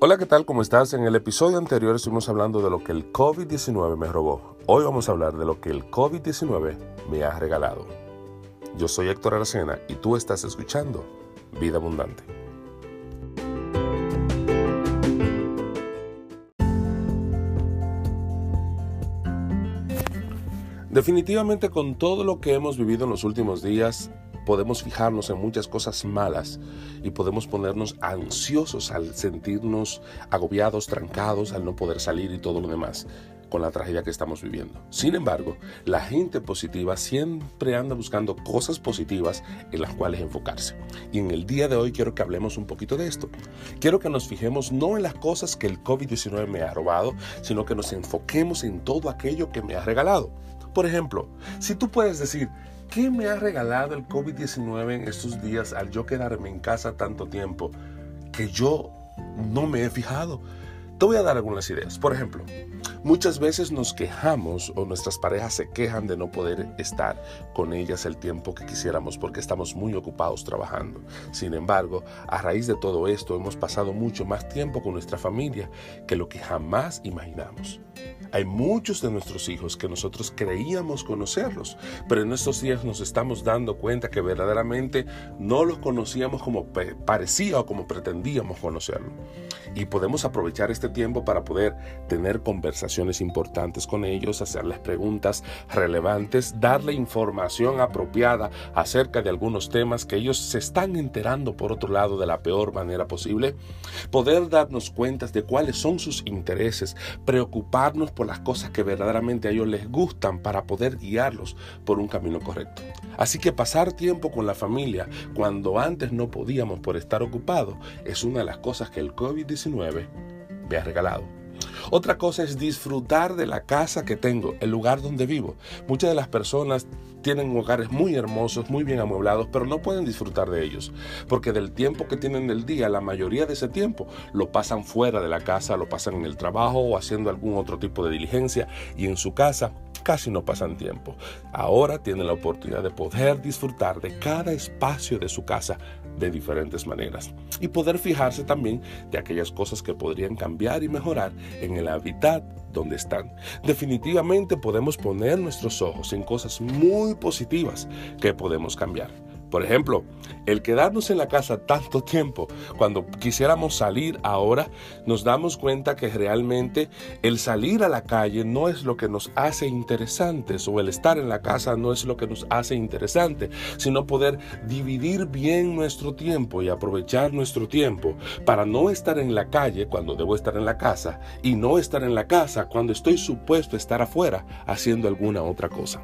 Hola, ¿qué tal? ¿Cómo estás? En el episodio anterior estuvimos hablando de lo que el COVID-19 me robó. Hoy vamos a hablar de lo que el COVID-19 me ha regalado. Yo soy Héctor Aracena y tú estás escuchando Vida Abundante. Definitivamente con todo lo que hemos vivido en los últimos días, podemos fijarnos en muchas cosas malas y podemos ponernos ansiosos al sentirnos agobiados, trancados, al no poder salir y todo lo demás con la tragedia que estamos viviendo. Sin embargo, la gente positiva siempre anda buscando cosas positivas en las cuales enfocarse. Y en el día de hoy quiero que hablemos un poquito de esto. Quiero que nos fijemos no en las cosas que el COVID-19 me ha robado, sino que nos enfoquemos en todo aquello que me ha regalado. Por ejemplo, si tú puedes decir, ¿Qué me ha regalado el COVID-19 en estos días al yo quedarme en casa tanto tiempo que yo no me he fijado? Te voy a dar algunas ideas. Por ejemplo, muchas veces nos quejamos o nuestras parejas se quejan de no poder estar con ellas el tiempo que quisiéramos porque estamos muy ocupados trabajando. Sin embargo, a raíz de todo esto hemos pasado mucho más tiempo con nuestra familia que lo que jamás imaginamos. Hay muchos de nuestros hijos que nosotros creíamos conocerlos, pero en estos días nos estamos dando cuenta que verdaderamente no los conocíamos como parecía o como pretendíamos conocerlo. Y podemos aprovechar este tiempo para poder tener conversaciones importantes con ellos, hacerles preguntas relevantes, darle información apropiada acerca de algunos temas que ellos se están enterando por otro lado de la peor manera posible, poder darnos cuenta de cuáles son sus intereses, preocuparnos por las cosas que verdaderamente a ellos les gustan para poder guiarlos por un camino correcto. Así que pasar tiempo con la familia cuando antes no podíamos por estar ocupados es una de las cosas que el COVID-19 me ha regalado. Otra cosa es disfrutar de la casa que tengo, el lugar donde vivo. Muchas de las personas tienen hogares muy hermosos, muy bien amueblados, pero no pueden disfrutar de ellos, porque del tiempo que tienen del día, la mayoría de ese tiempo lo pasan fuera de la casa, lo pasan en el trabajo o haciendo algún otro tipo de diligencia y en su casa casi no pasan tiempo. Ahora tienen la oportunidad de poder disfrutar de cada espacio de su casa de diferentes maneras y poder fijarse también de aquellas cosas que podrían cambiar y mejorar en el hábitat donde están. Definitivamente podemos poner nuestros ojos en cosas muy positivas que podemos cambiar. Por ejemplo, el quedarnos en la casa tanto tiempo, cuando quisiéramos salir ahora, nos damos cuenta que realmente el salir a la calle no es lo que nos hace interesantes o el estar en la casa no es lo que nos hace interesante, sino poder dividir bien nuestro tiempo y aprovechar nuestro tiempo para no estar en la calle cuando debo estar en la casa y no estar en la casa cuando estoy supuesto estar afuera haciendo alguna otra cosa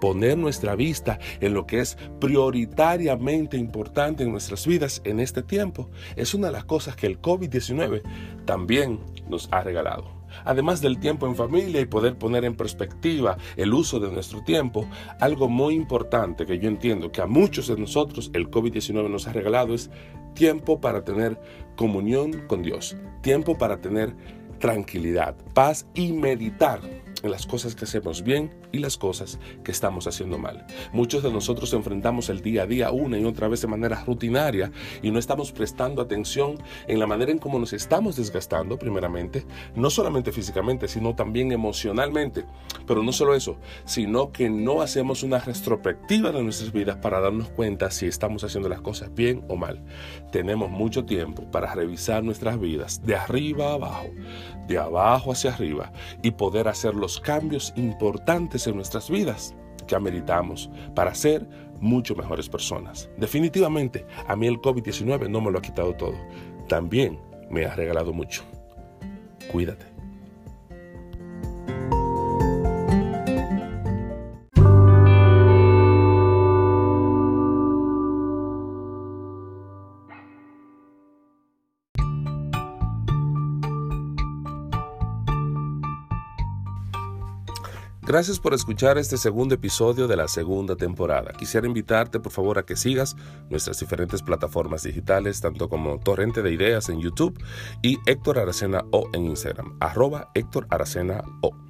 poner nuestra vista en lo que es prioritariamente importante en nuestras vidas en este tiempo es una de las cosas que el COVID-19 también nos ha regalado. Además del tiempo en familia y poder poner en perspectiva el uso de nuestro tiempo, algo muy importante que yo entiendo que a muchos de nosotros el COVID-19 nos ha regalado es tiempo para tener comunión con Dios, tiempo para tener tranquilidad, paz y meditar las cosas que hacemos bien y las cosas que estamos haciendo mal. Muchos de nosotros enfrentamos el día a día una y otra vez de manera rutinaria y no estamos prestando atención en la manera en cómo nos estamos desgastando, primeramente, no solamente físicamente, sino también emocionalmente. Pero no solo eso, sino que no hacemos una retrospectiva de nuestras vidas para darnos cuenta si estamos haciendo las cosas bien o mal. Tenemos mucho tiempo para revisar nuestras vidas de arriba a abajo, de abajo hacia arriba y poder hacer los cambios importantes en nuestras vidas que ameritamos para ser mucho mejores personas. Definitivamente, a mí el COVID-19 no me lo ha quitado todo. También me ha regalado mucho. Cuídate. Gracias por escuchar este segundo episodio de la segunda temporada. Quisiera invitarte por favor a que sigas nuestras diferentes plataformas digitales, tanto como Torrente de Ideas en YouTube y Héctor Aracena O en Instagram, arroba Héctor Aracena O.